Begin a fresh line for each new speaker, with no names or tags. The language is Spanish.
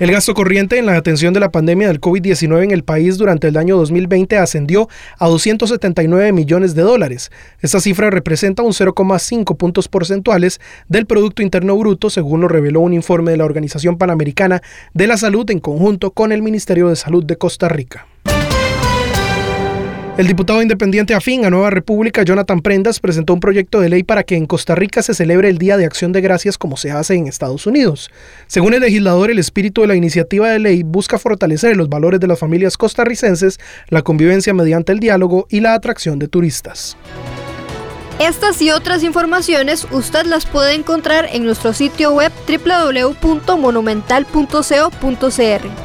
El gasto corriente en la atención de la pandemia del COVID-19 en el país durante el año 2020 ascendió a 279 millones de dólares. Esta cifra representa un 0,5 puntos porcentuales del Producto Interno Bruto, según lo reveló un informe de la Organización Panamericana de la Salud en conjunto con el Ministerio de Salud de Costa Rica. El diputado independiente afín a Nueva República, Jonathan Prendas, presentó un proyecto de ley para que en Costa Rica se celebre el Día de Acción de Gracias como se hace en Estados Unidos. Según el legislador, el espíritu de la iniciativa de ley busca fortalecer los valores de las familias costarricenses, la convivencia mediante el diálogo y la atracción de turistas.
Estas y otras informaciones usted las puede encontrar en nuestro sitio web www.monumental.co.cr.